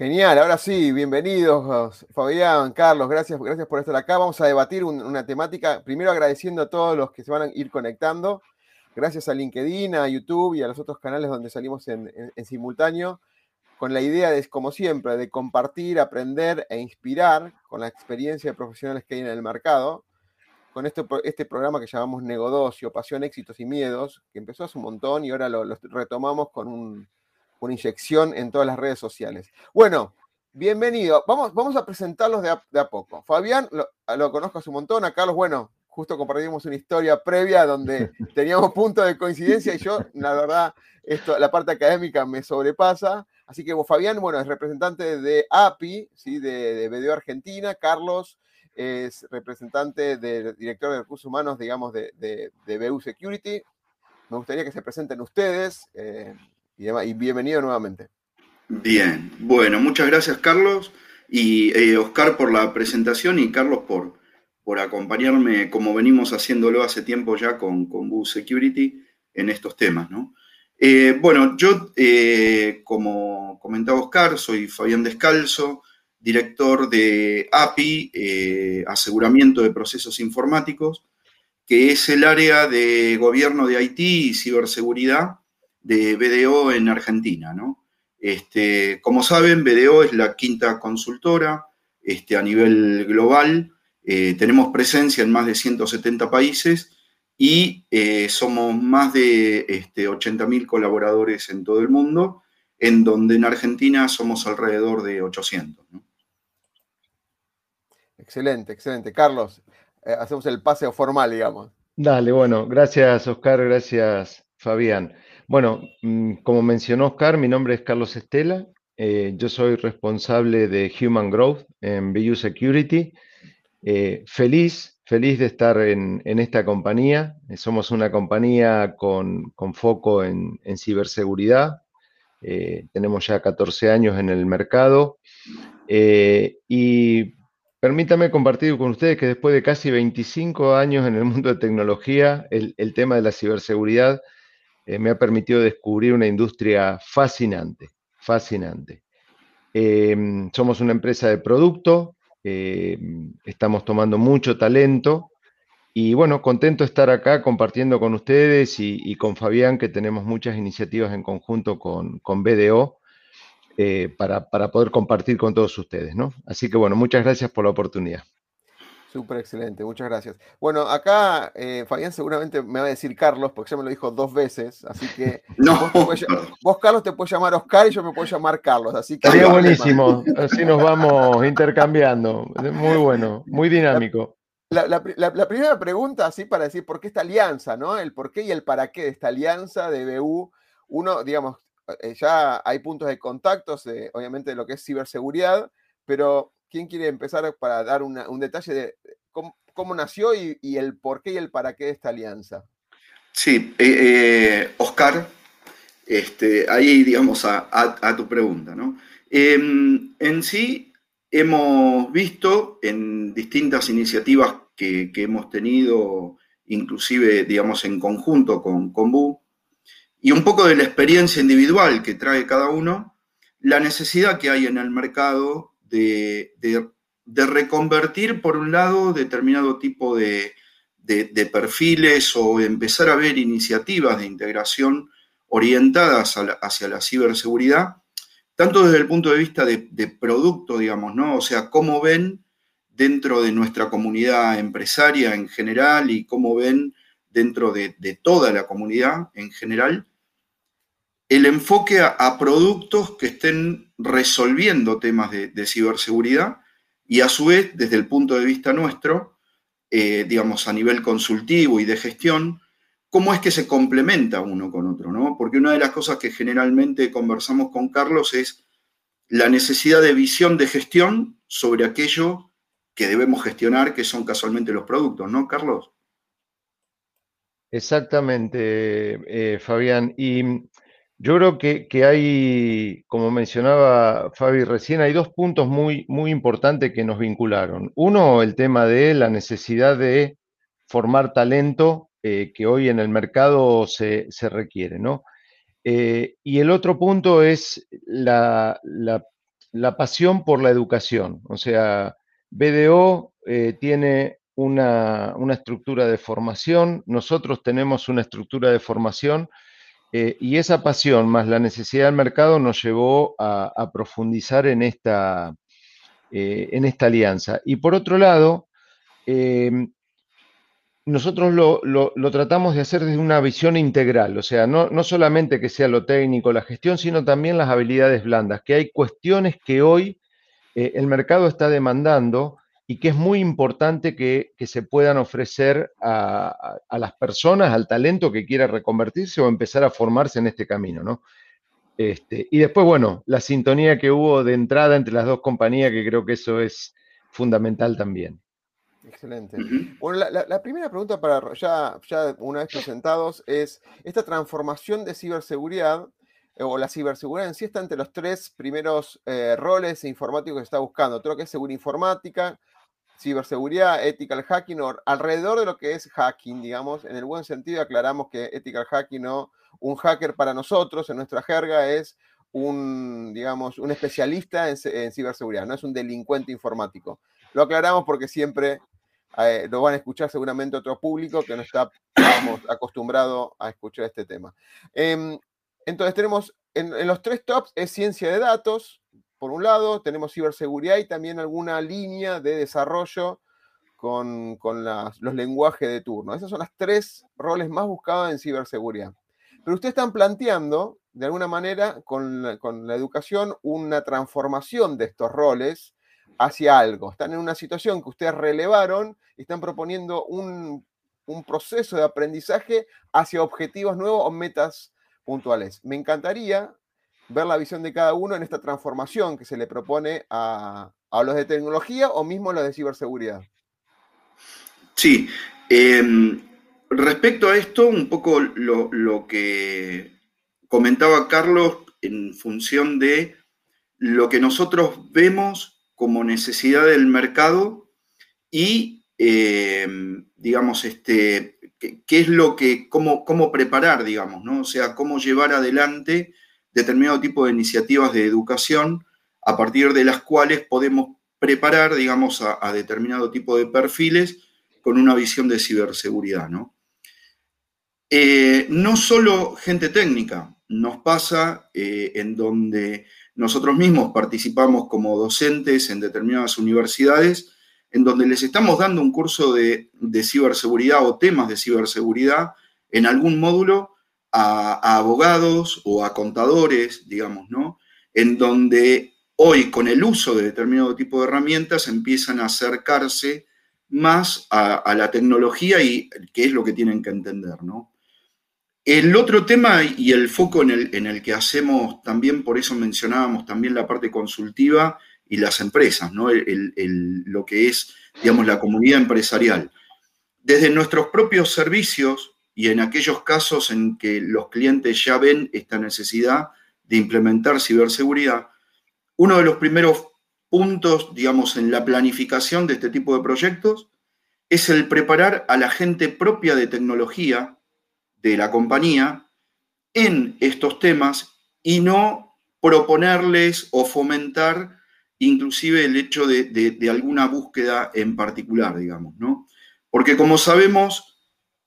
Genial, ahora sí, bienvenidos Fabián, Carlos, gracias, gracias por estar acá. Vamos a debatir una temática, primero agradeciendo a todos los que se van a ir conectando, gracias a LinkedIn, a YouTube y a los otros canales donde salimos en, simultáneo, con la idea de, como siempre, de compartir, aprender e inspirar con la experiencia de profesionales que hay en el mercado, con este, este programa que llamamos Negodocio, Pasión, Éxitos y Miedos, que empezó hace un montón y ahora lo retomamos con un una inyección en todas las redes sociales. Bueno, bienvenido. Vamos, vamos a presentarlos de a, poco. Fabián lo, conozco hace un montón. A Carlos, bueno, justo compartimos una historia previa donde teníamos puntos de coincidencia y yo, la verdad, esto, la parte académica me sobrepasa. Así que Fabián, bueno, es representante de API, ¿sí? de, de Argentina. Carlos es representante del director de recursos humanos, digamos, de, de, BU Security. Me gustaría que se presenten ustedes. Eh, y, bienvenido nuevamente. Bien, bueno, muchas gracias Carlos y eh, Oscar por la presentación y Carlos por, por acompañarme como venimos haciéndolo hace tiempo ya con, con Security en estos temas. Eh, bueno, yo, eh, como comentaba Oscar, soy Fabián Descalzo, director de API, Aseguramiento de Procesos Informáticos, que es el área de gobierno de Haití y ciberseguridad de BDO en Argentina, ¿no? Este, como saben, BDO es la quinta consultora este, a nivel global. Eh, tenemos presencia en más de 170 países y eh, somos más de este, 80.000 colaboradores en todo el mundo, en donde en Argentina somos alrededor de 800. Excelente, excelente. Carlos, eh, hacemos el paseo formal, digamos. Dale, bueno, gracias Oscar, gracias Fabián. Bueno, mm, como mencionó Oscar, mi nombre es Carlos Estela. Eh, yo soy responsable de Human Growth en BU Security. Eh, feliz, feliz de estar en, esta compañía. Eh, somos una compañía con, foco en, ciberseguridad. tenemos ya 14 años en el mercado. y permítame compartir con ustedes que después de casi 25 años en el mundo de tecnología, el tema de la ciberseguridad eh, me ha permitido descubrir una industria fascinante, fascinante. Em, somos una empresa de producto, em, estamos tomando mucho talento y bueno, contento de estar acá compartiendo con ustedes y, con Fabián, que tenemos muchas iniciativas en conjunto con, con BDO eh, para, para, poder compartir con todos ustedes, ¿no? Así que bueno, muchas gracias por la oportunidad. Súper excelente, muchas gracias. Bueno, acá eh, Fabián seguramente me va a decir Carlos, porque ya me lo dijo dos veces, así que no. vos, Carlos, te puedes llamar Oscar y yo me puedo llamar Carlos. Así que Sería buenísimo, así nos vamos intercambiando. Muy bueno, muy dinámico. La, primera pregunta, así para decir por qué esta alianza, ¿no? El por qué y el para qué de esta alianza de BU. Uno, digamos, eh, ya hay puntos de contacto, obviamente, de lo que es ciberseguridad, pero ¿Quién quiere empezar para dar un detalle de cómo, nació y, el por qué y el para qué de esta alianza? Sí, eh, eh, Oscar, este, ahí digamos a, tu pregunta, ¿no? Em, en sí, hemos visto en distintas iniciativas que, hemos tenido, inclusive, digamos, en conjunto con, con BU, y un poco de la experiencia individual que trae cada uno, la necesidad que hay en el mercado de, reconvertir, por un lado, determinado tipo de, perfiles o empezar a ver iniciativas de integración orientadas hacia la ciberseguridad, tanto desde el punto de vista de, producto, digamos, ¿no? O sea, cómo ven dentro de nuestra comunidad empresaria en general y cómo ven dentro de, toda la comunidad en general, el enfoque a, productos que estén resolviendo temas de, ciberseguridad y a su vez, desde el punto de vista nuestro, eh, digamos, a nivel consultivo y de gestión, cómo es que se complementa uno con otro, ¿no? Porque una de las cosas que generalmente conversamos con Carlos es la necesidad de visión de gestión sobre aquello que debemos gestionar, que son casualmente los productos, ¿no, Carlos? Exactamente, eh, Fabián. Y yo creo que, hay, como mencionaba Fabi recién, hay dos puntos muy, muy importantes que nos vincularon. Uno, el tema de la necesidad de formar talento eh, que hoy en el mercado se, requiere, ¿no? Eh, y el otro punto es la, pasión por la educación. O sea, BDO eh, tiene una, estructura de formación, nosotros tenemos una estructura de formación y esa pasión más la necesidad del mercado nos llevó a, profundizar en esta, en esta alianza. Y por otro lado, nosotros lo, tratamos de hacer desde una visión integral, o sea, no, solamente que sea lo técnico, la gestión, sino también las habilidades blandas, que hay cuestiones que hoy eh, el mercado está demandando y que es muy importante que, se puedan ofrecer a, las personas, al talento que quiera reconvertirse o empezar a formarse en este camino, ¿no? Este, y después, bueno, la sintonía que hubo de entrada entre las dos compañías, que creo que eso es fundamental también. Excelente. Bueno, la, primera pregunta para ya, ya una vez presentados es, esta transformación de ciberseguridad eh, o la ciberseguridad en sí está entre los tres primeros eh, roles informáticos que está buscando. Creo que es seguridad informática, ciberseguridad, ethical hacking, o alrededor de lo que es hacking, digamos, en el buen sentido aclaramos que ethical hacking no, un hacker para nosotros, en nuestra jerga, es un, digamos, un especialista en, en ciberseguridad, no es un delincuente informático. Lo aclaramos porque siempre eh, lo van a escuchar seguramente otro público que no está acostumbrado a escuchar este tema. Em, entonces tenemos en, los tres tops es ciencia de datos, por un lado, tenemos ciberseguridad y también alguna línea de desarrollo con, los lenguajes de turno. Esos son los tres roles más buscados en ciberseguridad. Pero ustedes están planteando, de alguna manera, con con la educación, una transformación de estos roles hacia algo. Están en una situación que ustedes relevaron y están proponiendo un, proceso de aprendizaje hacia objetivos nuevos o metas puntuales. Me encantaría ver la visión de cada uno en esta transformación que se le propone a, los de tecnología o mismo a los de ciberseguridad. Sí. Em, respecto a esto, un poco lo, lo, que comentaba Carlos en función de lo que nosotros vemos como necesidad del mercado y, eh, digamos, este, qué, es lo que, cómo, cómo preparar, digamos, ¿no? O sea, cómo llevar adelante determinado tipo de iniciativas de educación a partir de las cuales podemos preparar, digamos, a, determinado tipo de perfiles con una visión de ciberseguridad, ¿no? Eh, no solo gente técnica, nos pasa eh, en donde nosotros mismos participamos como docentes en determinadas universidades en donde les estamos dando un curso de, ciberseguridad o temas de ciberseguridad en algún módulo a, abogados o a contadores, digamos, ¿no? En donde hoy con el uso de determinado tipo de herramientas empiezan a acercarse más a, la tecnología y qué es lo que tienen que entender, ¿no? El otro tema y el foco en el, que hacemos también, por eso mencionábamos también la parte consultiva y las empresas, ¿no? lo que es, digamos, la comunidad empresarial. Desde nuestros propios servicios y en aquellos casos en que los clientes ya ven esta necesidad de implementar ciberseguridad, uno de los primeros puntos, digamos, en la planificación de este tipo de proyectos es el preparar a la gente propia de tecnología de la compañía en estos temas y no proponerles o fomentar inclusive el hecho de, alguna búsqueda en particular, digamos, ¿no? Porque como sabemos,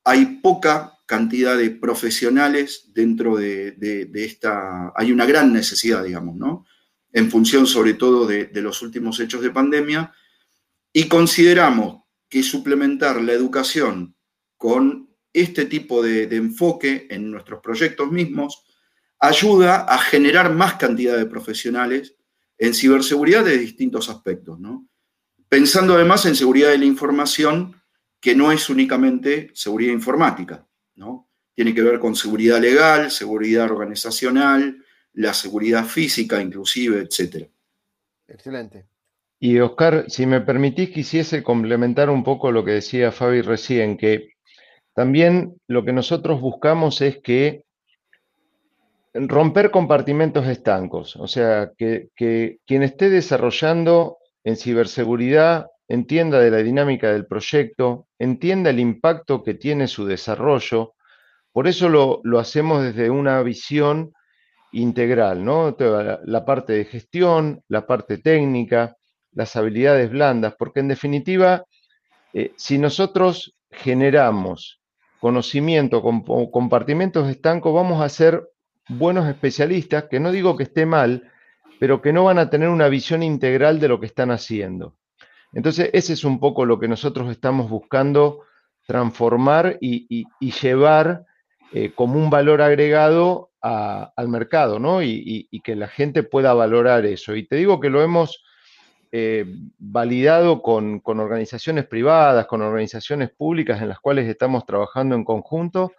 hay poca cantidad de profesionales dentro de, esta, hay una gran necesidad, digamos, ¿no? En función sobre todo de los últimos hechos de pandemia, y consideramos que suplementar la educación con este tipo de, enfoque en nuestros proyectos mismos ayuda a generar más cantidad de profesionales en ciberseguridad de distintos aspectos, Pensando además en seguridad de la información, que no es únicamente seguridad informática, ¿no? Tiene que ver con seguridad legal, seguridad organizacional, la seguridad física inclusive, etc. Excelente. Y Oscar, si me permitís, quisiese complementar un poco lo que decía Fabi recién, que también lo que nosotros buscamos es que romper compartimentos estancos, o sea, que, que quien esté desarrollando en ciberseguridad entienda de la dinámica del proyecto, entienda el impacto que tiene su desarrollo. Por eso lo, lo hacemos desde una visión integral, ¿no? la parte de gestión, la parte técnica, las habilidades blandas, porque en definitiva, eh, si nosotros generamos conocimiento con compartimentos estancos, vamos a ser buenos especialistas, que no digo que esté mal, pero que no van a tener una visión integral de lo que están haciendo. Entonces, ese es un poco lo que nosotros estamos buscando transformar y, llevar eh, como un valor agregado al mercado, ¿no? Y, que la gente pueda valorar eso. Y te digo que lo hemos eh, validado con, organizaciones privadas, con organizaciones públicas en las cuales estamos trabajando en conjunto.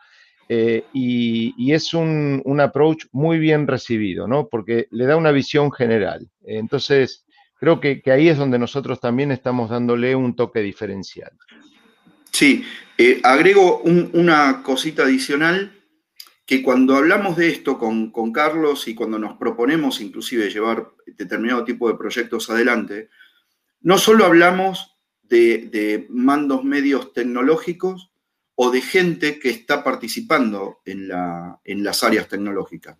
Eh, y, es un, approach muy bien recibido, ¿no? Porque le da una visión general. Entonces, creo que, ahí es donde nosotros también estamos dándole un toque diferencial. Sí, eh, agrego una cosita adicional que cuando hablamos de esto con, Carlos y cuando nos proponemos inclusive llevar determinado tipo de proyectos adelante, no solo hablamos de, mandos medios tecnológicos o de gente que está participando en, las áreas tecnológicas,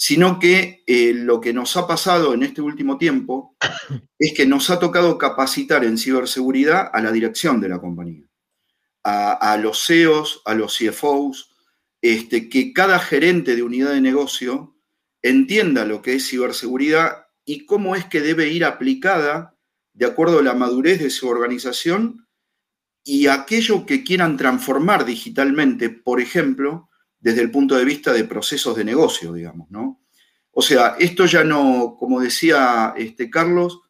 sino que eh, lo que nos ha pasado en este último tiempo es que nos ha tocado capacitar en ciberseguridad a la dirección de la compañía, a, a los CEOs, a los CFOs, este, que cada gerente de unidad de negocio entienda lo que es ciberseguridad y cómo es que debe ir aplicada de acuerdo a la madurez de su organización y aquello que quieran transformar digitalmente, por ejemplo, desde el punto de vista de procesos de negocio, digamos, ¿no? O sea, esto ya no, como decía este Carlos,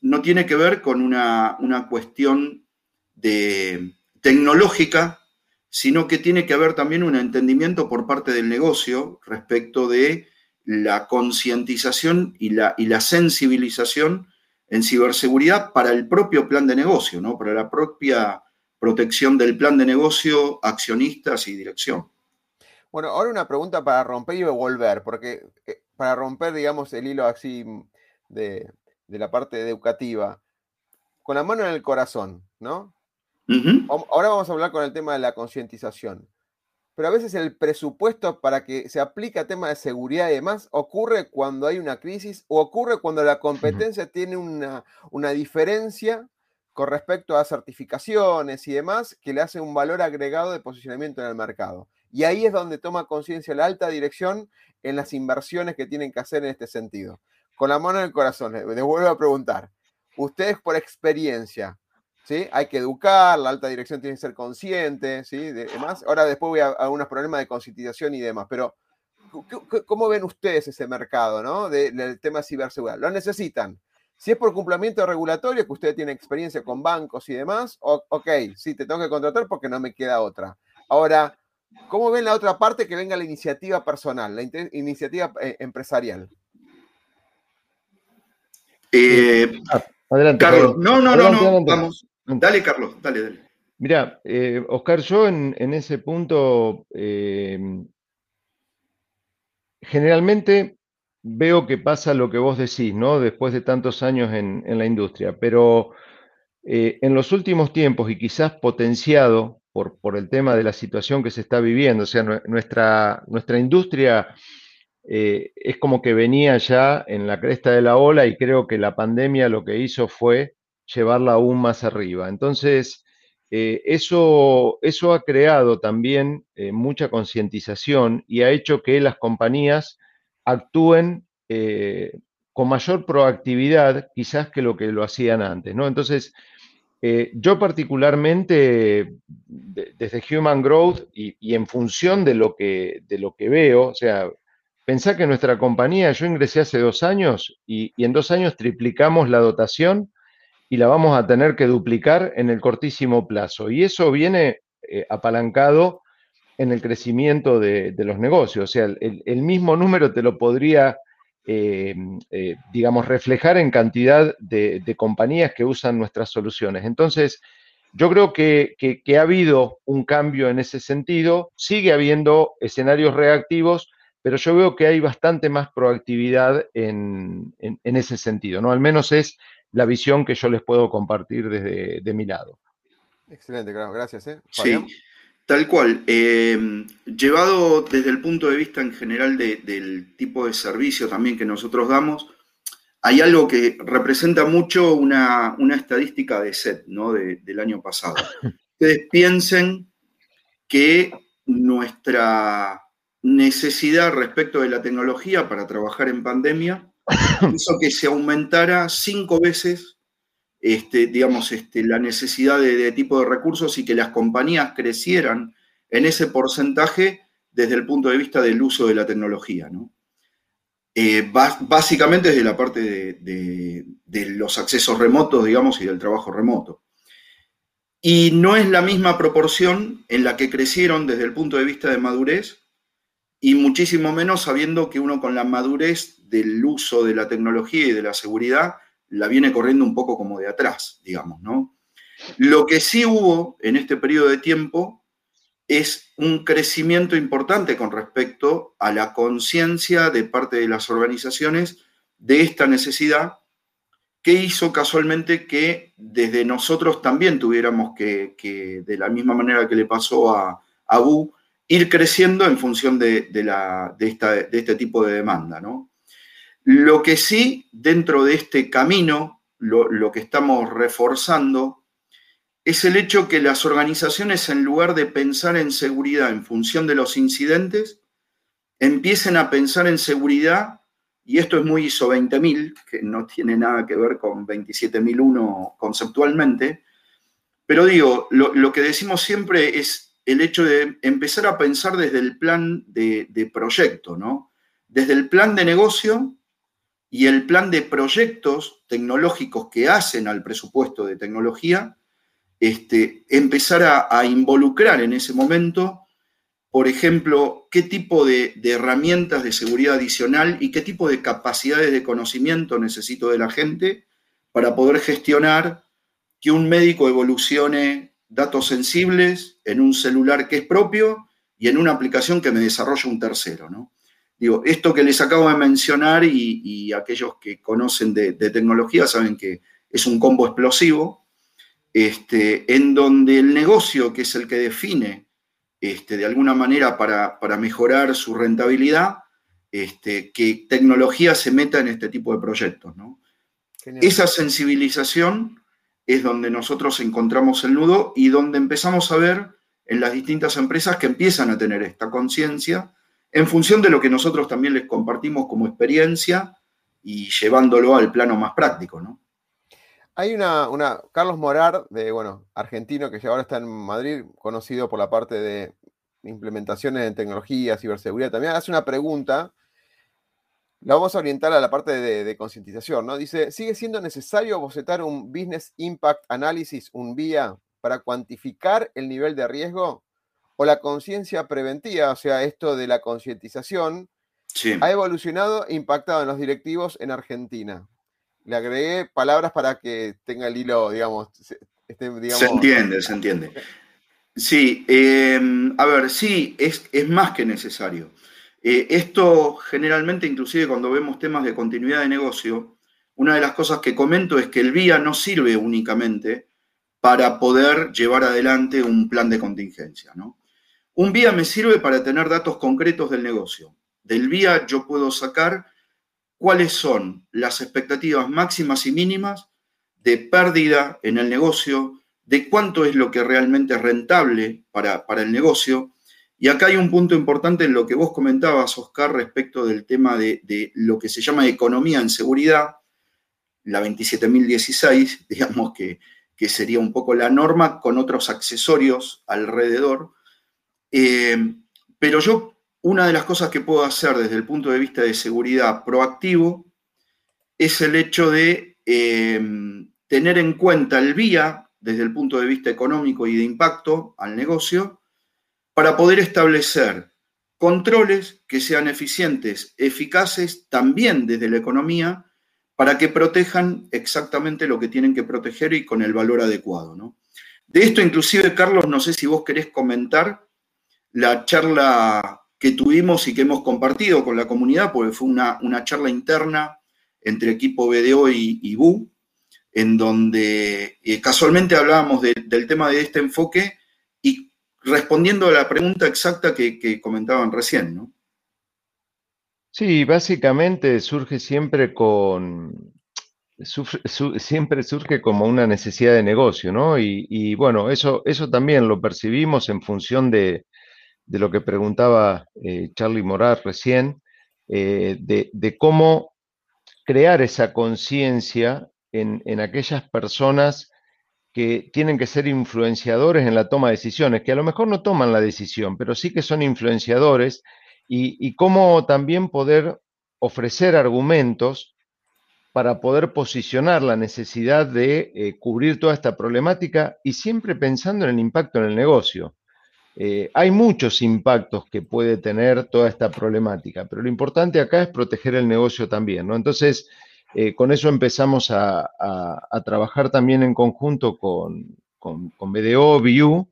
no tiene que ver con una, una cuestión de tecnológica, sino que tiene que haber también un entendimiento por parte del negocio respecto de la concientización y la, y la sensibilización en ciberseguridad para el propio plan de negocio, ¿no? para la propia protección del plan de negocio, accionistas y dirección. Bueno, ahora una pregunta para romper y volver, porque eh, para romper, digamos, el hilo así de, de la parte educativa, con la mano en el corazón, ¿no? Ahora vamos a hablar con el tema de la concientización. Pero a veces el presupuesto para que se aplique a temas de seguridad y demás ocurre cuando hay una crisis o ocurre cuando la competencia tiene una, una diferencia con respecto a certificaciones y demás que le hace un valor agregado de posicionamiento en el mercado. Y ahí es donde toma conciencia la alta dirección en las inversiones que tienen que hacer en este sentido. Con la mano en el corazón, les vuelvo a preguntar, ustedes por experiencia, hay que educar, la alta dirección tiene que ser consciente, ¿sí? demás. Ahora después voy a, algunos problemas de concientización y demás, pero ¿cómo ven ustedes ese mercado, ¿no? del tema de ciberseguridad? ¿Lo necesitan? Si es por cumplimiento regulatorio, que usted tiene experiencia con bancos y demás, ok, sí, te tengo que contratar porque no me queda otra. Ahora, ¿cómo ven la otra parte que venga la iniciativa personal, la iniciativa eh, empresarial? Eh, adelante. Carlos, no, no, no, no, vamos. Dale, Carlos, dale, dale. Mira, eh, Oscar, yo en, ese punto eh, generalmente veo que pasa lo que vos decís, ¿no? Después de tantos años en, la industria, pero eh, en los últimos tiempos y quizás potenciado por, el tema de la situación que se está viviendo, o sea, nuestra, nuestra industria es como que venía ya en la cresta de la ola y creo que la pandemia lo que hizo fue llevarla aún más arriba. Entonces, eh, eso, eso ha creado también eh, mucha concientización y ha hecho que las compañías actúen eh, con mayor proactividad quizás que lo que lo hacían antes, ¿no? Entonces, Eh, yo particularmente, desde Human Growth y, en función de lo, que, de lo que veo, o sea, pensá que nuestra compañía, yo ingresé hace dos años y, en dos años triplicamos la dotación y la vamos a tener que duplicar en el cortísimo plazo. Y eso viene eh, apalancado en el crecimiento de, los negocios. O sea, el, mismo número te lo podría, eh, eh, digamos, reflejar en cantidad de, compañías que usan nuestras soluciones. Entonces, yo creo que, ha habido un cambio en ese sentido, sigue habiendo escenarios reactivos, pero yo veo que hay bastante más proactividad en, ese sentido, ¿no? Al menos es la visión que yo les puedo compartir desde de mi lado. Excelente, gracias. ¿eh? Sí, Tal cual. Em, llevado desde el punto de vista en general del tipo de servicio también que nosotros damos, hay algo que representa mucho una, estadística de SET ¿no? del año pasado. Ustedes piensen que nuestra necesidad respecto de la tecnología para trabajar en pandemia hizo que se aumentara cinco veces este, digamos, este, la necesidad de, tipo de recursos y que las compañías crecieran en ese porcentaje desde el punto de vista del uso de la tecnología. Eh, básicamente desde la parte de, los accesos remotos, digamos, y del trabajo remoto. Y no es la misma proporción en la que crecieron desde el punto de vista de madurez y muchísimo menos sabiendo que uno con la madurez del uso de la tecnología y de la seguridad la viene corriendo un poco como de atrás, digamos, ¿no? Lo que sí hubo en este periodo de tiempo es un crecimiento importante con respecto a la conciencia de parte de las organizaciones de esta necesidad que hizo casualmente que desde nosotros también tuviéramos que, de la misma manera que le pasó a, a BU, ir creciendo en función de, la, de, esta, de este tipo de demanda, ¿no? Lo que sí, dentro de este camino, lo, que estamos reforzando es el hecho que las organizaciones, en lugar de pensar en seguridad en función de los incidentes, empiecen a pensar en seguridad, y esto es muy ISO 20000, que no tiene nada que ver con 27001 conceptualmente, pero digo, lo, que decimos siempre es el hecho de empezar a pensar desde el plan de, de proyecto, ¿no? Desde el plan de negocio y el plan de proyectos tecnológicos que hacen al presupuesto de tecnología, este, empezar a, involucrar en ese momento, por ejemplo, qué tipo de, herramientas de seguridad adicional y qué tipo de capacidades de conocimiento necesito de la gente para poder gestionar que un médico evolucione datos sensibles en un celular que es propio y en una aplicación que me desarrolla un tercero, ¿no? Digo, esto que les acabo de mencionar y, aquellos que conocen de, tecnología saben que es un combo explosivo, este, en donde el negocio, que es el que define este, de alguna manera para, mejorar su rentabilidad, este, que tecnología se meta en este tipo de proyectos. Esa sensibilización es donde nosotros encontramos el nudo y donde empezamos a ver en las distintas empresas que empiezan a tener esta conciencia en función de lo que nosotros también les compartimos como experiencia y llevándolo al plano más práctico, ¿no? Hay una, Carlos Morar, de, bueno, argentino, que ahora está en Madrid, conocido por la parte de implementaciones en tecnología, ciberseguridad, también hace una pregunta, la vamos a orientar a la parte de, de concientización, ¿no? Dice, ¿sigue siendo necesario bocetar un Business Impact Analysis, un BIA, para cuantificar el nivel de riesgo? O la conciencia preventiva, o sea, esto de la concientización, ha evolucionado e impactado en los directivos en Argentina. Le agregué palabras para que tenga el hilo, digamos. se entiende, se entiende. Sí, em, a ver, sí, es, es, más que necesario. Eh, esto generalmente, inclusive cuando vemos temas de continuidad de negocio, una de las cosas que comento es que el VIA no sirve únicamente para poder llevar adelante un plan de contingencia, ¿no? Un vía me sirve para tener datos concretos del negocio. Del vía yo puedo sacar cuáles son las expectativas máximas y mínimas de pérdida en el negocio, de cuánto es lo que realmente es rentable para, el negocio. Y acá hay un punto importante en lo que vos comentabas, Oscar, respecto del tema de, de lo que se llama economía en seguridad, la 27016, digamos que, que sería un poco la norma, con otros accesorios alrededor. Eh, pero yo, una de las cosas que puedo hacer desde el punto de vista de seguridad proactivo es el hecho de eh, tener en cuenta el vía desde el punto de vista económico y de impacto al negocio para poder establecer controles que sean eficientes, eficaces también desde la economía, para que protejan exactamente lo que tienen que proteger y con el valor adecuado. ¿no? De esto, inclusive, Carlos, no sé si vos querés comentar la charla que tuvimos y que hemos compartido con la comunidad, porque fue una, una charla interna entre equipo BDO y, BU, en donde eh, casualmente hablábamos del tema de este enfoque y respondiendo a la pregunta exacta que, comentaban recién. Sí, básicamente surge siempre con, siempre surge como una necesidad de negocio, ¿no? Y, bueno, eso, eso también lo percibimos en función de, lo que preguntaba eh, Charlie Morar recién, eh, de, cómo crear esa conciencia en, en, aquellas personas que tienen que ser influenciadores en la toma de decisiones, que a lo mejor no toman la decisión, pero sí que son influenciadores y, cómo también poder ofrecer argumentos para poder posicionar la necesidad de eh, cubrir toda esta problemática y siempre pensando en el impacto en el negocio. Eh, hay muchos impactos que puede tener toda esta problemática, pero lo importante acá es proteger el negocio también, ¿no? Entonces, eh, con eso empezamos a, trabajar también en conjunto con, con, BDO, BU,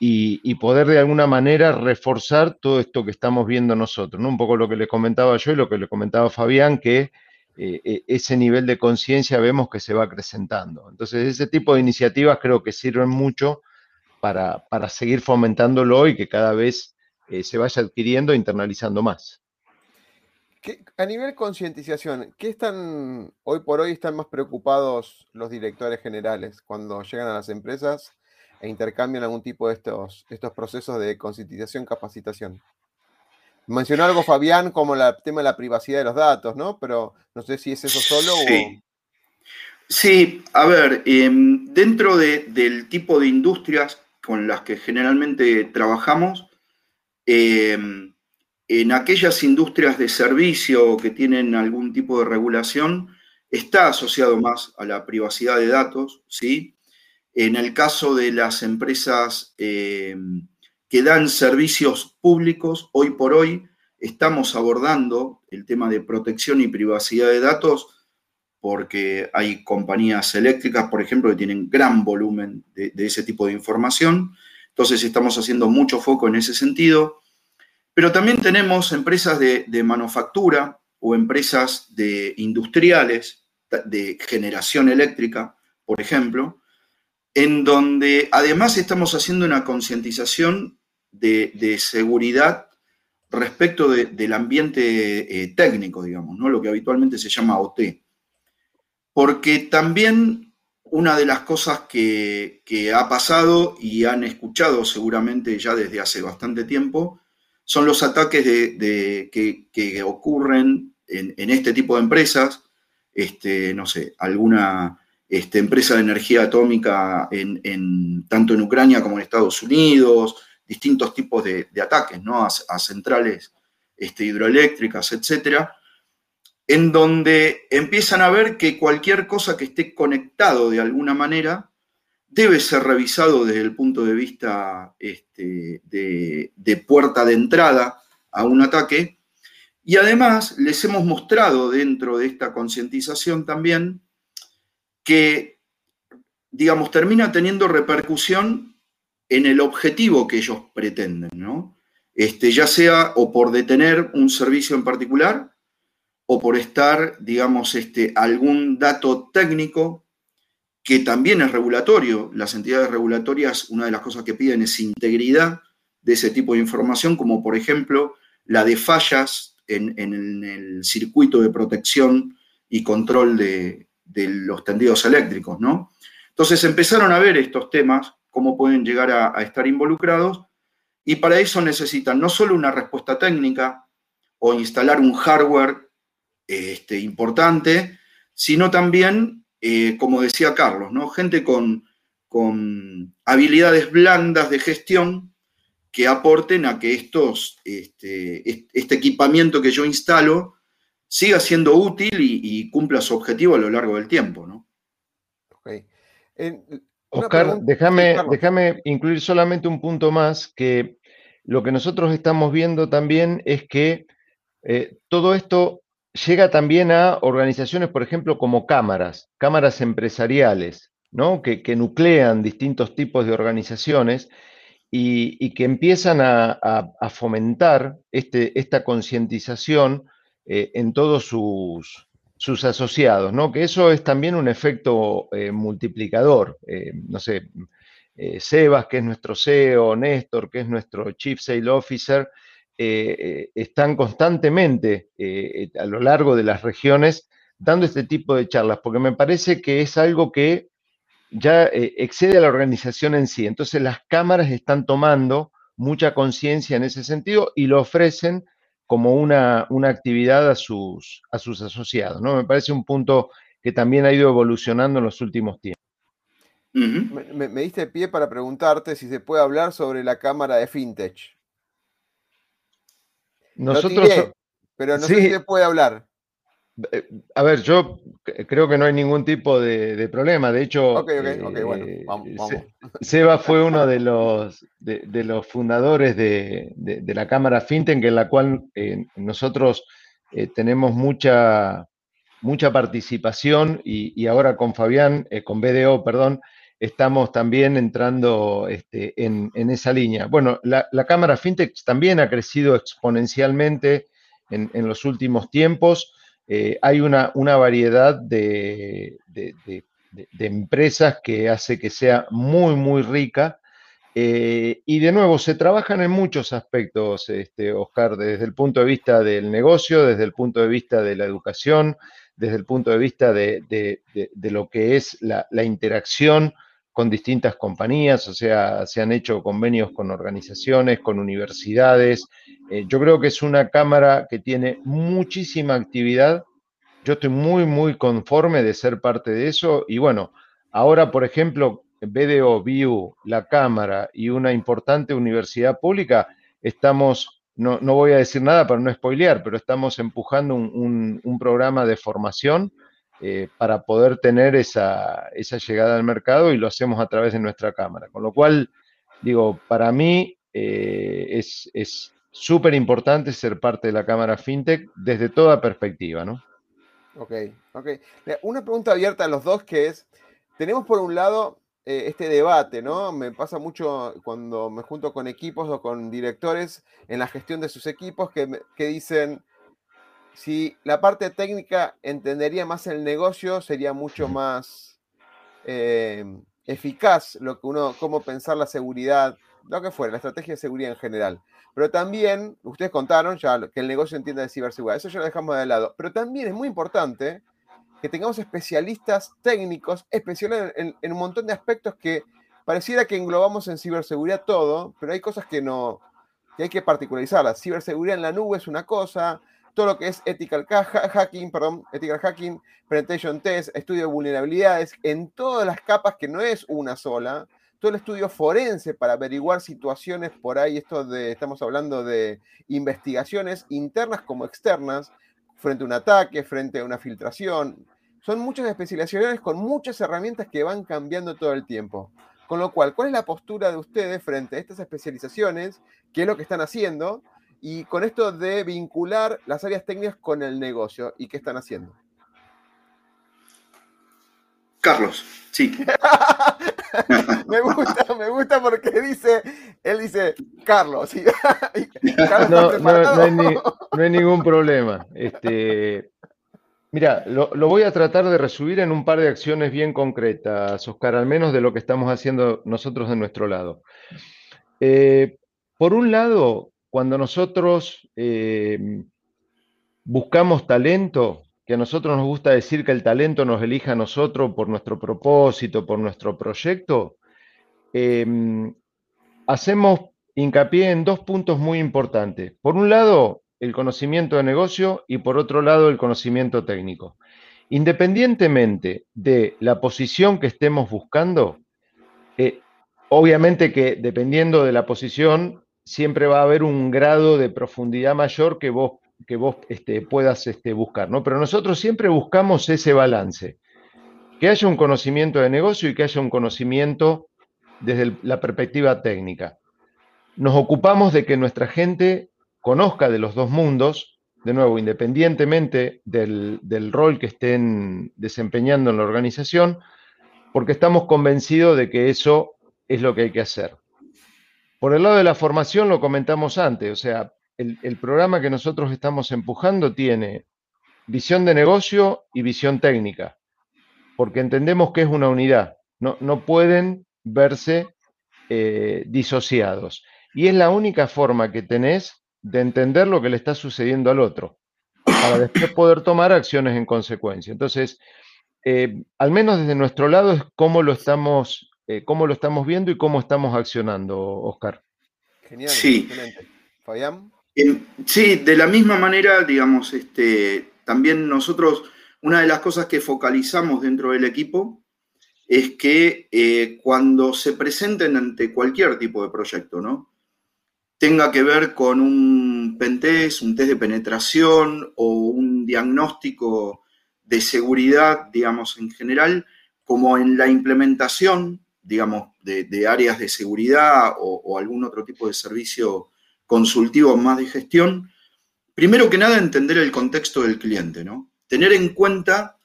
y, poder de alguna manera reforzar todo esto que estamos viendo nosotros, ¿no? Un poco lo que le comentaba yo y lo que le comentaba Fabián, que eh, ese nivel de conciencia vemos que se va acrecentando. Entonces, ese tipo de iniciativas creo que sirven mucho para, seguir fomentándolo y que cada vez eh, se vaya adquiriendo e internalizando más. a nivel concientización, ¿qué están, hoy por hoy están más preocupados los directores generales cuando llegan a las empresas e intercambian algún tipo de estos, estos procesos de concientización, capacitación. Mencionó algo Fabián como el tema de la privacidad de los datos, ¿no? Pero no sé si es eso solo sí. o... Sí, a ver, em, dentro del tipo de industrias con las que generalmente trabajamos, em, en aquellas industrias de servicio que tienen algún tipo de regulación, está asociado más a la privacidad de datos, ¿sí? En el caso de las empresas eh, que dan servicios públicos, hoy por hoy estamos abordando el tema de protección y privacidad de datos porque hay compañías eléctricas, por ejemplo, que tienen gran volumen de, ese tipo de información. Entonces estamos haciendo mucho foco en ese sentido. Pero también tenemos empresas de, manufactura o empresas de industriales de generación eléctrica, por ejemplo, en donde además estamos haciendo una concientización de, seguridad respecto del ambiente eh, técnico, digamos, ¿no? lo que habitualmente se llama OT. Porque también una de las cosas que, ha pasado y han escuchado seguramente ya desde hace bastante tiempo son los ataques que, ocurren en, en, este tipo de empresas, este, no sé, alguna este, empresa de energía atómica en, tanto en Ucrania como en Estados Unidos, distintos tipos de, ataques ¿no? a, centrales este, hidroeléctricas, etcétera, en donde empiezan a ver que cualquier cosa que esté conectado de alguna manera debe ser revisado desde el punto de vista este, de, de puerta de entrada a un ataque. Y además les hemos mostrado dentro de esta concientización también que, digamos, termina teniendo repercusión en el objetivo que ellos pretenden, ¿no? Este, ya sea o por detener un servicio en particular o por estar, digamos, este, algún dato técnico que también es regulatorio. Las entidades regulatorias, una de las cosas que piden es integridad de ese tipo de información, como por ejemplo la de fallas en el circuito de protección y control de, de los tendidos eléctricos, ¿no? Entonces empezaron a ver estos temas, cómo pueden llegar a, estar involucrados, y para eso necesitan no solo una respuesta técnica o instalar un hardware este, importante, sino también, eh, como decía Carlos, ¿no? gente con, con habilidades blandas de gestión que aporten a que estos, este, este equipamiento que yo instalo siga siendo útil y, cumpla su objetivo a lo largo del tiempo. ¿no? Oscar, déjame, déjame incluir solamente un punto más, que lo que nosotros estamos viendo también es que eh, todo esto llega también a organizaciones, por ejemplo, como cámaras, cámaras empresariales, ¿no? que, nuclean distintos tipos de organizaciones y, que empiezan a, fomentar este, esta concientización eh, en todos sus, asociados, ¿no? que eso es también un efecto eh, multiplicador. Eh, no sé, Sebas, que es nuestro CEO, Néstor, que es nuestro Chief Sale Officer, están constantemente a lo largo de las regiones dando este tipo de charlas, porque me parece que es algo que ya eh, excede a la organización en sí. Entonces las cámaras están tomando mucha conciencia en ese sentido y lo ofrecen como una, actividad a sus, a sus asociados. ¿no? Me parece un punto que también ha ido evolucionando en los últimos tiempos. me, diste pie para preguntarte si se puede hablar sobre la cámara de FinTech. Nosotros, pero no sé si se puede hablar. Eh, a ver, yo creo que no hay ningún tipo de, problema. De hecho, eh, Seba fue uno de los, de, los fundadores de, la Cámara FinTech, en la cual eh, nosotros tenemos mucha, mucha participación y, ahora con Fabián, con BDO, perdón, estamos también entrando este, en, esa línea. Bueno, la, Cámara FinTech también ha crecido exponencialmente en, los últimos tiempos. Eh, hay una, variedad de, empresas que hace que sea muy, muy rica. Eh, y de nuevo, se trabajan en muchos aspectos, este, Oscar, desde el punto de vista del negocio, desde el punto de vista de la educación, desde el punto de vista de, lo que es la, interacción con distintas compañías, o sea, se han hecho convenios con organizaciones, con universidades. Eh, yo creo que es una cámara que tiene muchísima actividad. Yo estoy muy, muy conforme de ser parte de eso. Y bueno, ahora, por ejemplo, BDO, BIU, la Cámara y una importante universidad pública, estamos, no, voy a decir nada para no spoilear, pero estamos empujando un programa de formación eh, para poder tener esa, llegada al mercado y lo hacemos a través de nuestra cámara. Con lo cual, digo, para mí eh, es súper importante ser parte de la cámara FinTech desde toda perspectiva, ¿no? Ok, ok. Una pregunta abierta a los dos que es, tenemos por un lado eh, este debate, ¿no? Me pasa mucho cuando me junto con equipos o con directores en la gestión de sus equipos que, que dicen, si la parte técnica entendería más el negocio, sería mucho más eh, eficaz lo que uno, cómo pensar la seguridad, lo que fuera, la estrategia de seguridad en general. Pero también, ustedes contaron ya que el negocio entienda de ciberseguridad, eso ya lo dejamos de lado. Pero también es muy importante que tengamos especialistas técnicos, especiales en, un montón de aspectos que pareciera que englobamos en ciberseguridad todo, pero hay cosas que no, que hay que particularizarlas. Ciberseguridad en la nube es una cosa, todo lo que es ethical hacking, perdón, ethical hacking, presentation test, estudio de vulnerabilidades, en todas las capas que no es una sola, todo el estudio forense para averiguar situaciones por ahí, esto de, estamos hablando de investigaciones internas como externas, frente a un ataque, frente a una filtración. Son muchas especializaciones con muchas herramientas que van cambiando todo el tiempo. Con lo cual, ¿cuál es la postura de ustedes frente a estas especializaciones? ¿Qué es lo que están haciendo? Y con esto de vincular las áreas técnicas con el negocio y qué están haciendo. Carlos, sí. me gusta, me gusta porque dice, él dice Carlos. no, hay ningún problema. Este, mira, lo, voy a tratar de resumir en un par de acciones bien concretas, Oscar, al menos de lo que estamos haciendo nosotros de nuestro lado. Eh, por un lado, cuando nosotros em, buscamos talento, que a nosotros nos gusta decir que el talento nos elija a nosotros por nuestro propósito, por nuestro proyecto, em, hacemos hincapié en dos puntos muy importantes. Por un lado, el conocimiento de negocio y por otro lado, el conocimiento técnico. Independientemente de la posición que estemos buscando, Eh, obviamente que dependiendo de la posición, siempre va a haber un grado de profundidad mayor que vos, que vos este, puedas este, buscar, ¿no? Pero nosotros siempre buscamos ese balance, que haya un conocimiento de negocio y que haya un conocimiento desde la perspectiva técnica. Nos ocupamos de que nuestra gente conozca de los dos mundos, de nuevo, independientemente del, del rol que estén desempeñando en la organización, porque estamos convencidos de que eso es lo que hay que hacer. Por el lado de la formación lo comentamos antes, o sea, el, programa que nosotros estamos empujando tiene visión de negocio y visión técnica, porque entendemos que es una unidad, no, no pueden verse eh, disociados. Y es la única forma que tenés de entender lo que le está sucediendo al otro, para después poder tomar acciones en consecuencia. Entonces, eh, al menos desde nuestro lado es cómo lo estamos eh, cómo lo estamos viendo y cómo estamos accionando, Oscar. Genial, sí. excelente. Fabián. sí, de la misma manera, digamos, este, también nosotros, una de las cosas que focalizamos dentro del equipo es que eh, cuando se presenten ante cualquier tipo de proyecto, ¿no? tenga que ver con un pentest, un test de penetración o un diagnóstico de seguridad, digamos, en general, como en la implementación digamos, de, áreas de seguridad o, algún otro tipo de servicio consultivo más de gestión, primero que nada entender el contexto del cliente, ¿no? Tener en cuenta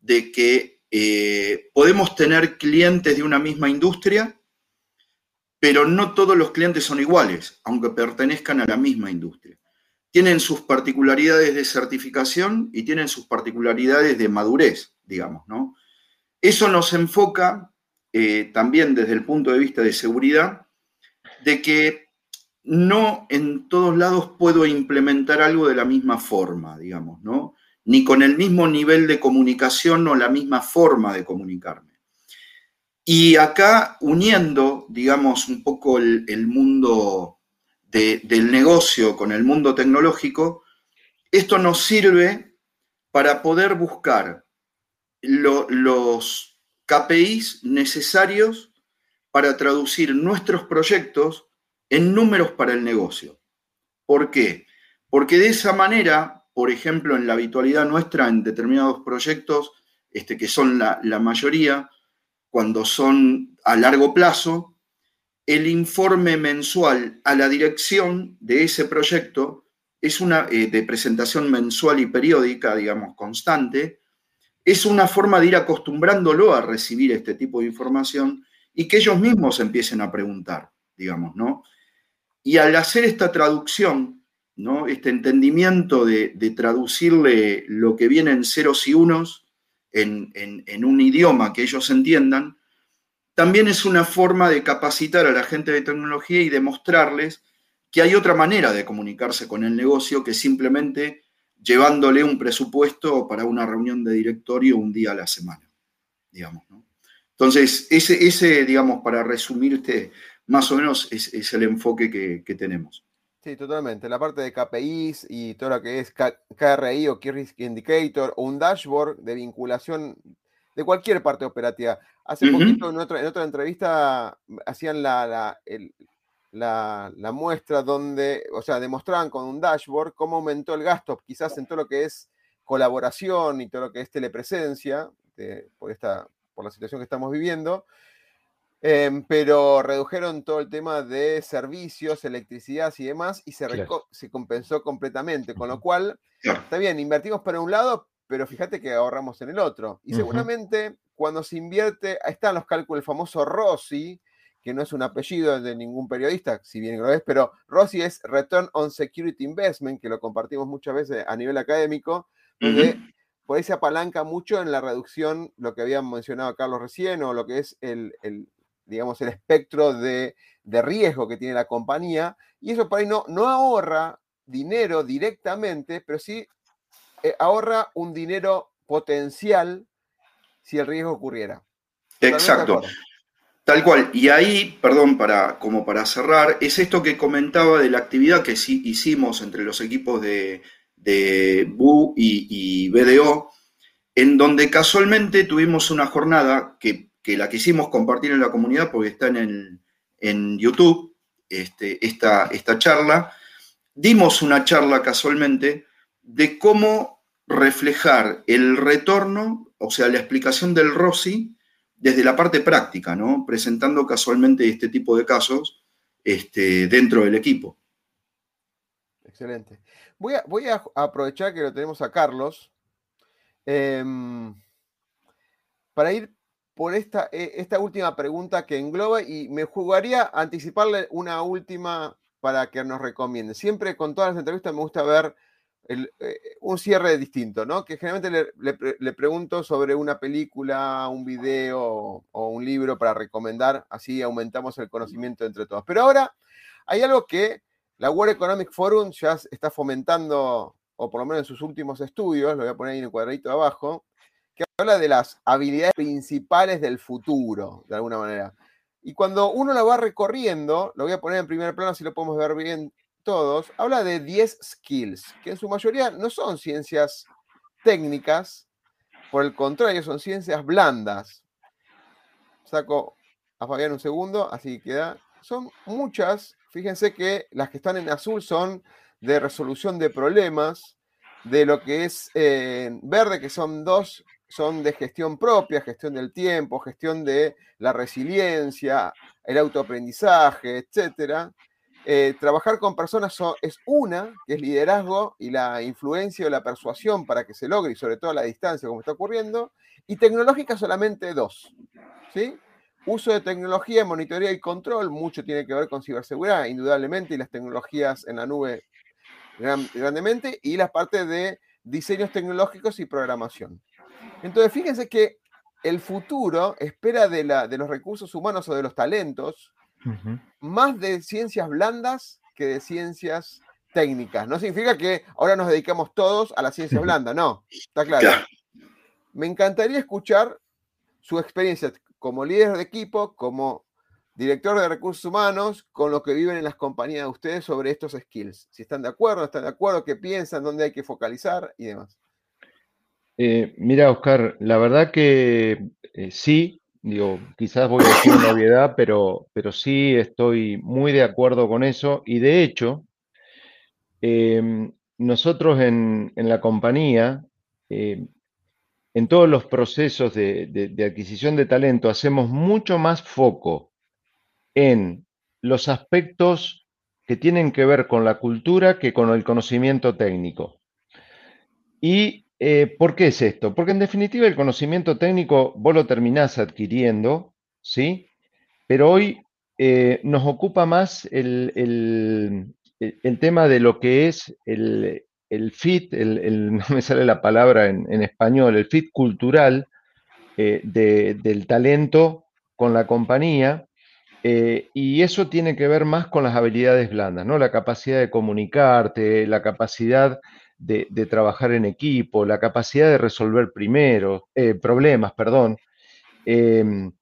de que eh, podemos tener clientes de una misma industria, pero no todos los clientes son iguales, aunque pertenezcan a la misma industria. Tienen sus particularidades de certificación y tienen sus particularidades de madurez, digamos, ¿no? Eso nos enfoca eh, también desde el punto de vista de seguridad, de que no en todos lados puedo implementar algo de la misma forma, digamos, ¿no? Ni con el mismo nivel de comunicación o la misma forma de comunicarme. Y acá, uniendo, digamos, un poco el, mundo del negocio con el mundo tecnológico, esto nos sirve para poder buscar los KPIs necesarios para traducir nuestros proyectos en números para el negocio. ¿Por qué? Porque de esa manera, por ejemplo, en la habitualidad nuestra, en determinados proyectos, este, que son la, mayoría, cuando son a largo plazo, el informe mensual a la dirección de ese proyecto es una eh, de presentación mensual y periódica, digamos, constante, es una forma de ir acostumbrándolo a recibir este tipo de información y que ellos mismos empiecen a preguntar, digamos, ¿no? Y al hacer esta traducción, ¿no? Este entendimiento de, traducirle lo que viene en ceros y unos en, en un idioma que ellos entiendan, también es una forma de capacitar a la gente de tecnología y demostrarles que hay otra manera de comunicarse con el negocio que simplemente llevándole un presupuesto para una reunión de directorio un día a la semana, digamos. ¿no? Entonces, ese, ese, digamos, para resumirte, más o menos es, el enfoque que, tenemos. Sí, totalmente. La parte de KPIs y todo lo que es KRI o Key Risk Indicator o un dashboard de vinculación de cualquier parte operativa. Hace poquito en otra, en otra entrevista hacían la, el, la, muestra donde, o sea, demostraban con un dashboard cómo aumentó el gasto, quizás en todo lo que es colaboración y todo lo que es telepresencia, por, esta, por la situación que estamos viviendo, em, pero redujeron todo el tema de servicios, electricidad y demás, y se, se compensó completamente, con lo cual, está bien, invertimos para un lado, pero fíjate que ahorramos en el otro. Y seguramente cuando se invierte, ahí están los cálculos, el famoso Rossi, que no es un apellido de ningún periodista, si bien lo es, pero Rossi es Return on Security Investment, que lo compartimos muchas veces a nivel académico, donde por ahí se apalanca mucho en la reducción, lo que había mencionado Carlos recién, o lo que es el, digamos, el espectro de, riesgo que tiene la compañía, y eso por ahí no, no ahorra dinero directamente, pero sí eh, ahorra un dinero potencial si el riesgo ocurriera. Exacto. Tal cual. Y ahí, perdón, para, como para cerrar, es esto que comentaba de la actividad que sí hicimos entre los equipos de, de BU y, BDO, en donde casualmente tuvimos una jornada que que la quisimos compartir en la comunidad porque está en, en YouTube, este, esta, esta charla. Dimos una charla casualmente de cómo reflejar el retorno, o sea, la explicación del Rossi desde la parte práctica, ¿no? Presentando casualmente este tipo de casos este, dentro del equipo. Excelente. Voy a, aprovechar que lo tenemos a Carlos em, para ir por esta, e, esta última pregunta que engloba y me jugaría anticiparle una última para que nos recomiende. Siempre con todas las entrevistas me gusta ver eh, un cierre distinto, ¿no? Que generalmente le, pregunto sobre una película, un video o un libro para recomendar, así aumentamos el conocimiento entre todos. Pero ahora hay algo que la World Economic Forum ya está fomentando, o por lo menos en sus últimos estudios, lo voy a poner ahí en el cuadradito de abajo, que habla de las habilidades principales del futuro, de alguna manera. Y cuando uno la va recorriendo, lo voy a poner en primer plano, si lo podemos ver bien todos, habla de 10 skills, que en su mayoría no son ciencias técnicas, por el contrario, son ciencias blandas. Saco a Fabián un segundo, así queda. Son muchas, fíjense que las que están en azul son de resolución de problemas, de lo que es eh, verde, que son dos, son de gestión propia, gestión del tiempo, gestión de la resiliencia, el autoaprendizaje, etcétera. Eh, trabajar con personas es una, que es liderazgo y la influencia o la persuasión para que se logre, y sobre todo a la distancia, como está ocurriendo, y tecnológica solamente dos. ¿sí? Uso de tecnología, monitoría y control, mucho tiene que ver con ciberseguridad, indudablemente, y las tecnologías en la nube grandemente, y la parte de diseños tecnológicos y programación. Entonces, fíjense que el futuro espera de, la, de los recursos humanos o de los talentos, más de ciencias blandas que de ciencias técnicas. No significa que ahora nos dedicamos todos a la ciencia blanda, no, está claro. Me encantaría escuchar su experiencia como líder de equipo, como director de recursos humanos, con lo que viven en las compañías de ustedes sobre estos skills. Si están de acuerdo, están de acuerdo, qué piensan, dónde hay que focalizar y demás. Eh, mira, Oscar, la verdad que eh, sí, Digo, quizás voy a decir una pero, pero sí estoy muy de acuerdo con eso. Y de hecho, em, nosotros en, la compañía, em, en todos los procesos de, adquisición de talento, hacemos mucho más foco en los aspectos que tienen que ver con la cultura que con el conocimiento técnico. Y eh, ¿Por qué es esto? Porque en definitiva el conocimiento técnico vos lo terminás adquiriendo, ¿sí? Pero hoy eh, nos ocupa más el, tema de lo que es el, fit, no me sale la palabra en, español, el fit cultural eh, del talento con la compañía. y eso tiene que ver más con las habilidades blandas, ¿no? La capacidad de comunicarte, la capacidad de, trabajar en equipo, la capacidad de resolver primero, eh, problemas, perdón. Em,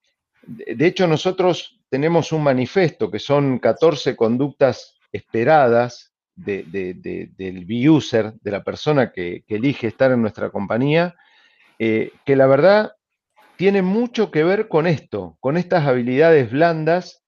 de hecho, nosotros tenemos un manifiesto que son 14 conductas esperadas del B-User, de la persona que, elige estar en nuestra compañía, eh, que la verdad tiene mucho que ver con esto, con estas habilidades blandas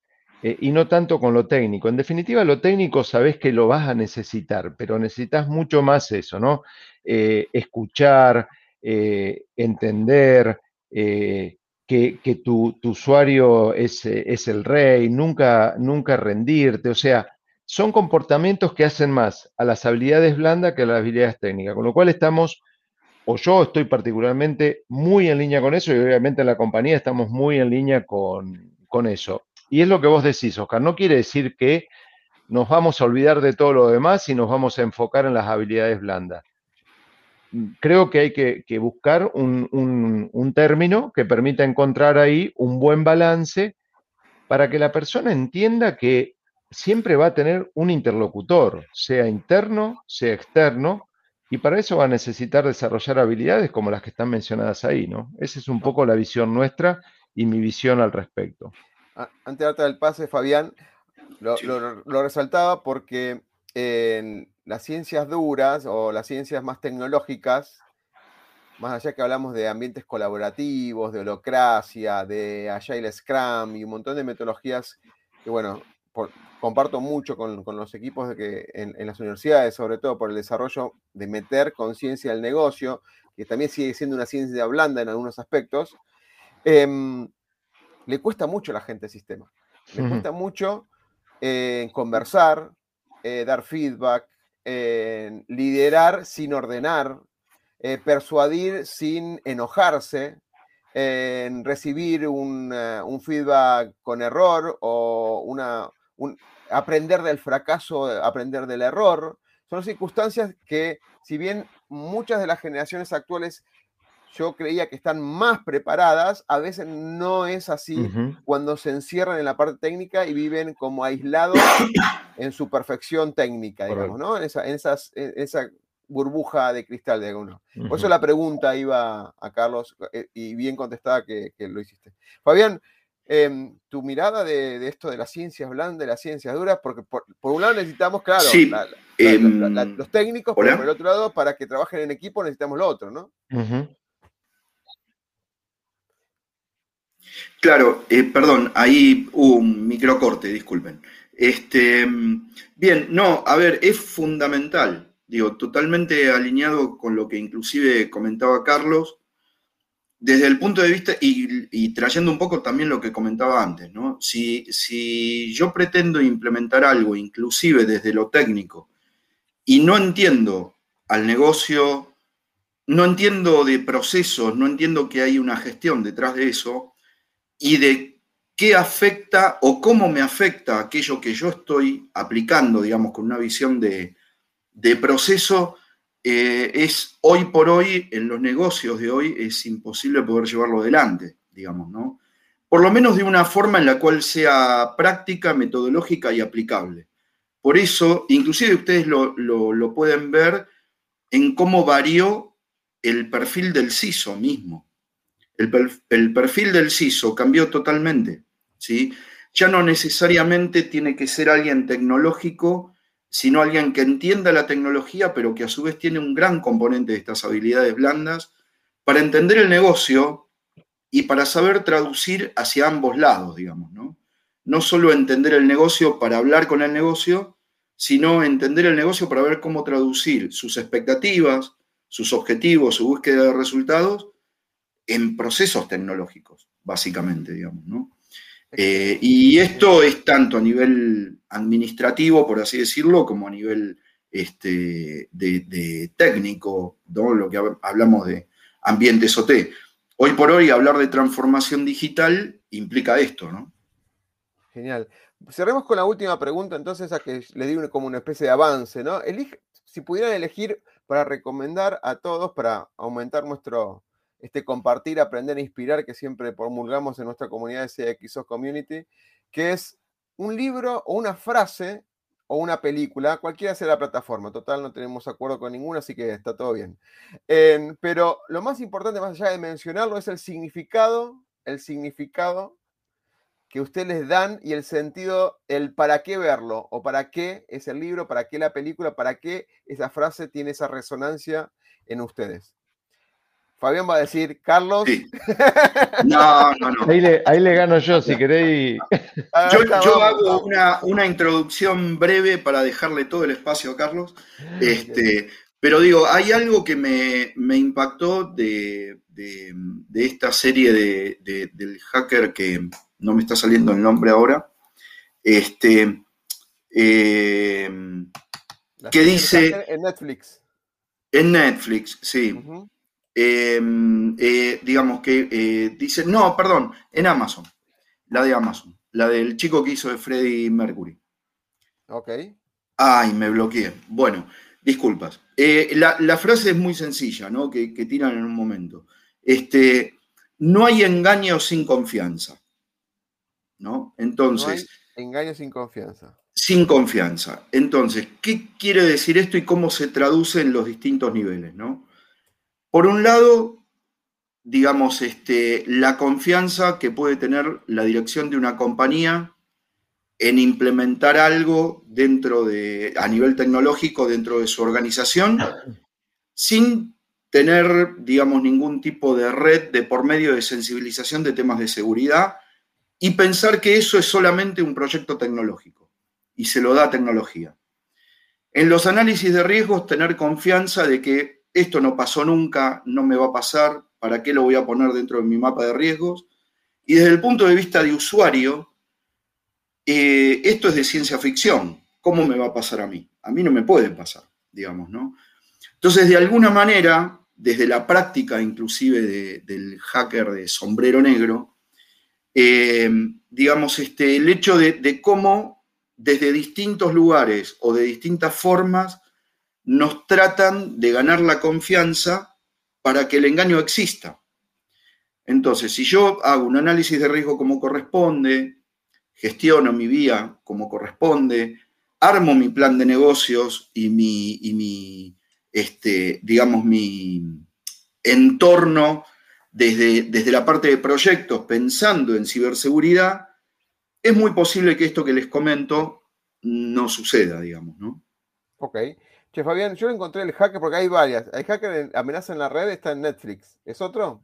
eh, y no tanto con lo técnico. En definitiva, lo técnico sabes que lo vas a necesitar, pero necesitas mucho más eso, ¿no? Eh, escuchar, eh, entender que, tu, usuario es, es, el rey, nunca, nunca rendirte, o sea, son comportamientos que hacen más a las habilidades blandas que a las habilidades técnicas, con lo cual estamos o yo estoy particularmente muy en línea con eso y obviamente en la compañía estamos muy en línea con, con eso. Y es lo que vos decís, Oscar. No quiere decir que nos vamos a olvidar de todo lo demás y nos vamos a enfocar en las habilidades blandas. Creo que hay que, buscar un, término que permita encontrar ahí un buen balance para que la persona entienda que siempre va a tener un interlocutor, sea interno, sea externo, y para eso va a necesitar desarrollar habilidades como las que están mencionadas ahí, ¿no? Esa es un poco la visión nuestra y mi visión al respecto antes de darte el pase, Fabián, lo, resaltaba porque en las ciencias duras o las ciencias más tecnológicas, más allá que hablamos de ambientes colaborativos, de holocracia, de Agile Scrum y un montón de metodologías que, bueno, comparto mucho con, los equipos de que en, las universidades, sobre todo por el desarrollo de meter conciencia al negocio, que también sigue siendo una ciencia blanda en algunos aspectos, em, le cuesta mucho a la gente el sistema. Le cuesta mucho eh, conversar, eh, dar feedback, liderar sin ordenar, eh, persuadir sin enojarse, en recibir un, feedback con error o una, aprender del fracaso, aprender del error. Son circunstancias que, si bien muchas de las generaciones actuales yo creía que están más preparadas, a veces no es así cuando se encierran en la parte técnica y viven como aislados en su perfección técnica, digamos, ¿no? En esa, en esas, esa burbuja de cristal de alguno. Por eso la pregunta iba a Carlos eh, y bien contestada que, lo hiciste. Fabián, em, tu mirada de, esto de las ciencias blandas, de las ciencias duras, porque por, un lado necesitamos, claro, em, los técnicos, pero por el otro lado, para que trabajen en equipo necesitamos lo otro, ¿no? Claro, eh, perdón, ahí hubo un microcorte, disculpen. Este, bien, no, a ver, es fundamental, digo, totalmente alineado con lo que inclusive comentaba Carlos, desde el punto de vista, y, trayendo un poco también lo que comentaba antes, ¿no? Si, si yo pretendo implementar algo, inclusive desde lo técnico, y no entiendo al negocio, no entiendo de procesos, no entiendo que hay una gestión detrás de eso, y de qué afecta o cómo me afecta aquello que yo estoy aplicando, digamos, con una visión de, proceso, eh, es hoy por hoy, en los negocios de hoy, es imposible poder llevarlo adelante, digamos, ¿no? Por lo menos de una forma en la cual sea práctica, metodológica y aplicable. Por eso, inclusive ustedes lo, lo pueden ver en cómo varió el perfil del CISO mismo. El, perfil del CISO cambió totalmente. ¿sí? Ya no necesariamente tiene que ser alguien tecnológico, sino alguien que entienda la tecnología, pero que a su vez tiene un gran componente de estas habilidades blandas para entender el negocio y para saber traducir hacia ambos lados, digamos, ¿no? No solo entender el negocio para hablar con el negocio, sino entender el negocio para ver cómo traducir sus expectativas, sus objetivos, su búsqueda de resultados en procesos tecnológicos, básicamente, digamos, ¿no? Eh, y esto es tanto a nivel administrativo, por así decirlo, como a nivel este, de, técnico, ¿no? lo que hablamos de ambientes OT. Hoy por hoy hablar de transformación digital implica esto, ¿no? Genial. Cerremos con la última pregunta, entonces, a que le di como una especie de avance, ¿no? si pudieran elegir para recomendar a todos, para aumentar nuestro, este compartir, aprender e inspirar que siempre promulgamos en nuestra comunidad de CXO Community, que es un libro o una frase o una película, cualquiera sea la plataforma, total no tenemos acuerdo con ninguna, así que está todo bien. pero lo más importante, más allá de mencionarlo, es el significado, el significado que ustedes les dan y el sentido, el para qué verlo, o para qué es el libro, para qué la película, para qué esa frase tiene esa resonancia en ustedes. Fabián va a decir, Carlos. No, no, no. Ahí le, gano yo, si queréis. Ah, yo, hago una, introducción breve para dejarle todo el espacio a Carlos. Este, pero digo, hay algo que me, impactó de, esta serie de, del hacker que no me está saliendo el nombre ahora. Este, eh, que dice. En Netflix. En Netflix, sí. Eh, digamos que eh, dice, no, perdón, en Amazon, la de Amazon, la del chico que hizo de Freddie Mercury. Ok. Ay, me bloqueé. Bueno, disculpas. Eh, la, frase es muy sencilla, ¿no? Que, tiran en un momento. Este, no hay engaño sin confianza. ¿No? Entonces. engaño sin confianza. Sin confianza. Entonces, ¿qué quiere decir esto y cómo se traduce en los distintos niveles, ¿no? Por un lado, digamos, este, la confianza que puede tener la dirección de una compañía en implementar algo dentro de, a nivel tecnológico dentro de su organización, sin tener, digamos, ningún tipo de red de por medio de sensibilización de temas de seguridad y pensar que eso es solamente un proyecto tecnológico y se lo da tecnología. En los análisis de riesgos, tener confianza de que esto no pasó nunca, no me va a pasar, ¿para qué lo voy a poner dentro de mi mapa de riesgos? Y desde el punto de vista de usuario, eh, esto es de ciencia ficción. ¿Cómo me va a pasar a mí? A mí no me puede pasar, digamos, ¿no? Entonces, de alguna manera, desde la práctica inclusive del hacker de sombrero negro, eh, digamos, este, el hecho de cómo desde distintos lugares o de distintas formas nos tratan de ganar la confianza para que el engaño exista. Entonces, si yo hago un análisis de riesgo como corresponde, gestiono mi vía como corresponde, armo mi plan de negocios y mi, este, digamos, mi entorno desde, desde la parte de proyectos pensando en ciberseguridad, es muy posible que esto que les comento no suceda, digamos, ¿no? Ok. Che, Fabián, yo encontré el hacker porque hay varias. El hacker en amenaza en la red está en Netflix. ¿Es otro?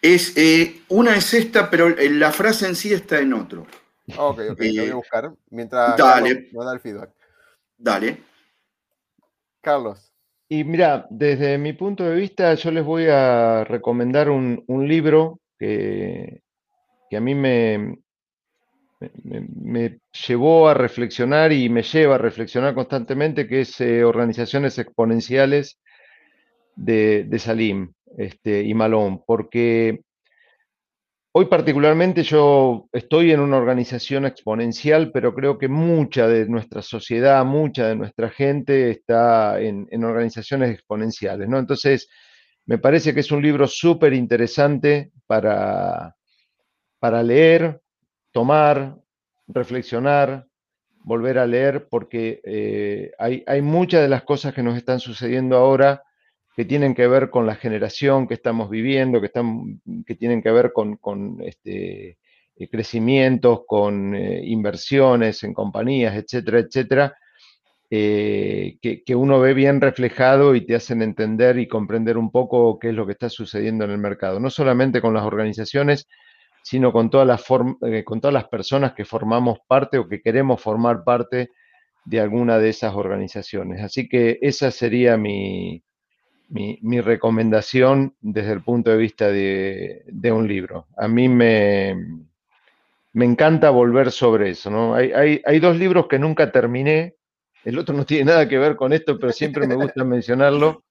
Es, eh, una es esta, pero la frase en sí está en otro. Ok, ok, lo voy a eh, buscar mientras dale, nos da el feedback. Dale. Carlos. Y mira, desde mi punto de vista, yo les voy a recomendar un, libro que, que, a mí me, me, llevó a reflexionar y me lleva a reflexionar constantemente, que es eh, Organizaciones Exponenciales de, Salim este, y Malón, porque hoy particularmente yo estoy en una organización exponencial, pero creo que mucha de nuestra sociedad, mucha de nuestra gente está en, organizaciones exponenciales, ¿no? Entonces, me parece que es un libro súper interesante para, para leer, tomar, reflexionar, volver a leer, porque eh, hay, muchas de las cosas que nos están sucediendo ahora que tienen que ver con la generación que estamos viviendo, que, están, que tienen que ver con, este, eh, crecimientos, con eh, inversiones en compañías, etcétera, etcétera, que, uno ve bien reflejado y te hacen entender y comprender un poco qué es lo que está sucediendo en el mercado, no solamente con las organizaciones, sino con todas, las eh, con todas las personas que formamos parte o que queremos formar parte de alguna de esas organizaciones. Así que esa sería mi, mi, recomendación desde el punto de vista de, un libro. A mí me, me encanta volver sobre eso. ¿no? Hay, hay, hay, dos libros que nunca terminé. El otro no tiene nada que ver con esto, pero siempre me gusta mencionarlo.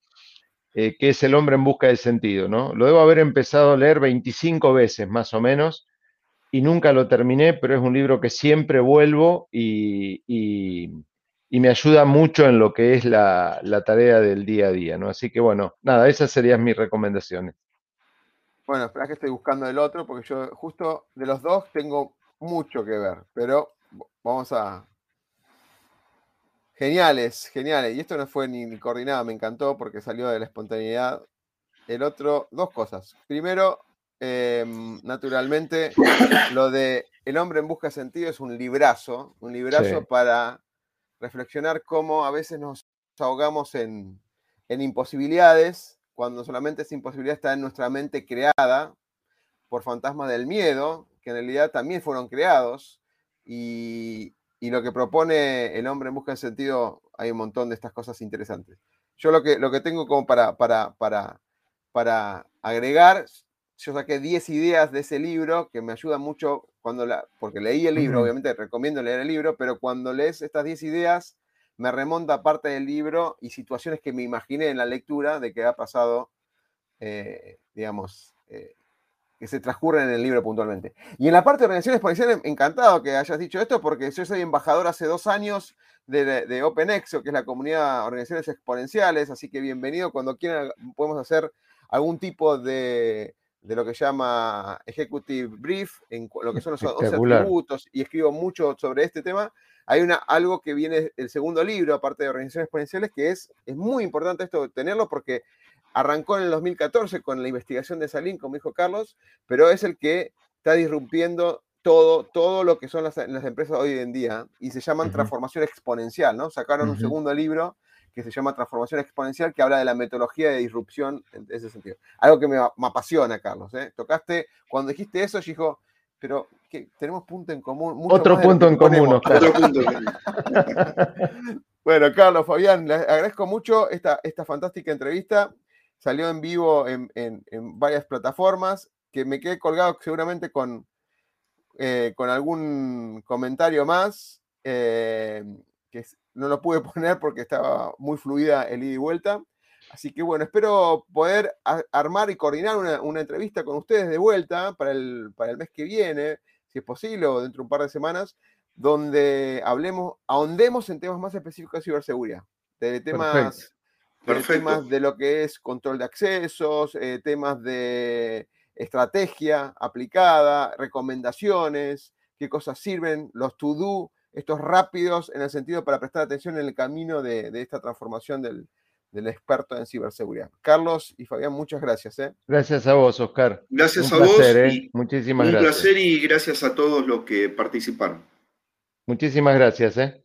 Eh, que es El hombre en busca de sentido, ¿no? Lo debo haber empezado a leer 25 veces más o menos y nunca lo terminé, pero es un libro que siempre vuelvo y, me ayuda mucho en lo que es la, tarea del día a día, ¿no? Así que bueno, nada, esas serían mis recomendaciones. Bueno, espera que estoy buscando el otro, porque yo justo de los dos tengo mucho que ver, pero vamos a, Geniales, geniales. Y esto no fue ni, coordinado, me encantó porque salió de la espontaneidad. El otro, dos cosas. Primero, em, naturalmente, lo de El hombre en busca de sentido es un librazo, un librazo para reflexionar cómo a veces nos ahogamos en, imposibilidades, cuando solamente esa imposibilidad está en nuestra mente creada por fantasmas del miedo, que en realidad también fueron creados, y, y lo que propone el hombre en busca de sentido, hay un montón de estas cosas interesantes. Yo lo que, lo que tengo como para, para, para, para agregar, yo saqué 10 ideas de ese libro que me ayudan mucho cuando la, porque leí el libro, obviamente recomiendo leer el libro, pero cuando lees estas 10 ideas, me remonta parte del libro y situaciones que me imaginé en la lectura de que ha pasado, eh, digamos, eh, que se transcurren en el libro puntualmente. Y en la parte de organizaciones policiales, encantado que hayas dicho esto, porque yo soy embajador hace dos años de, de OpenExo, que es la comunidad de organizaciones exponenciales, así que bienvenido cuando quieran, podemos hacer algún tipo de, de lo que llama Executive Brief, en lo que son los 11 atributos, y escribo mucho sobre este tema. Hay una, algo que viene del segundo libro, aparte de organizaciones exponenciales, que es, es muy importante esto tenerlo porque Arrancó en el 2014 con la investigación de Salín, como dijo Carlos, pero es el que está disrumpiendo todo, todo lo que son las, empresas hoy en día y se llaman transformación exponencial, ¿no? Sacaron un segundo libro que se llama Transformación Exponencial, que habla de la metodología de disrupción en ese sentido. Algo que me, apasiona, Carlos. ¿eh? Tocaste, cuando dijiste eso, yo dijo, pero tenemos punto en común. Otro punto en común, Otro punto bueno, Carlos, Fabián, les agradezco mucho esta, esta fantástica entrevista. Salió en vivo en, varias plataformas, que me quedé colgado seguramente con, eh, con algún comentario más, eh, que no lo pude poner porque estaba muy fluida el ida y vuelta. Así que bueno, espero poder armar y coordinar una, entrevista con ustedes de vuelta para el, para el mes que viene, si es posible, o dentro de un par de semanas, donde hablemos, ahondemos en temas más específicos de ciberseguridad, de temas, de, temas de lo que es control de accesos, eh, temas de estrategia aplicada, recomendaciones, qué cosas sirven, los to-do, estos rápidos en el sentido para prestar atención en el camino de, esta transformación del, experto en ciberseguridad. Carlos y Fabián, muchas gracias. ¿eh? Gracias a vos, Oscar. Gracias a vos. ¿eh? Muchísimas gracias. Un placer y gracias a todos los que participaron. Muchísimas gracias. ¿eh?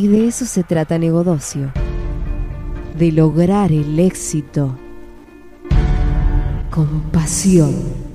Y de eso se trata Negodocio, de lograr el éxito con pasión.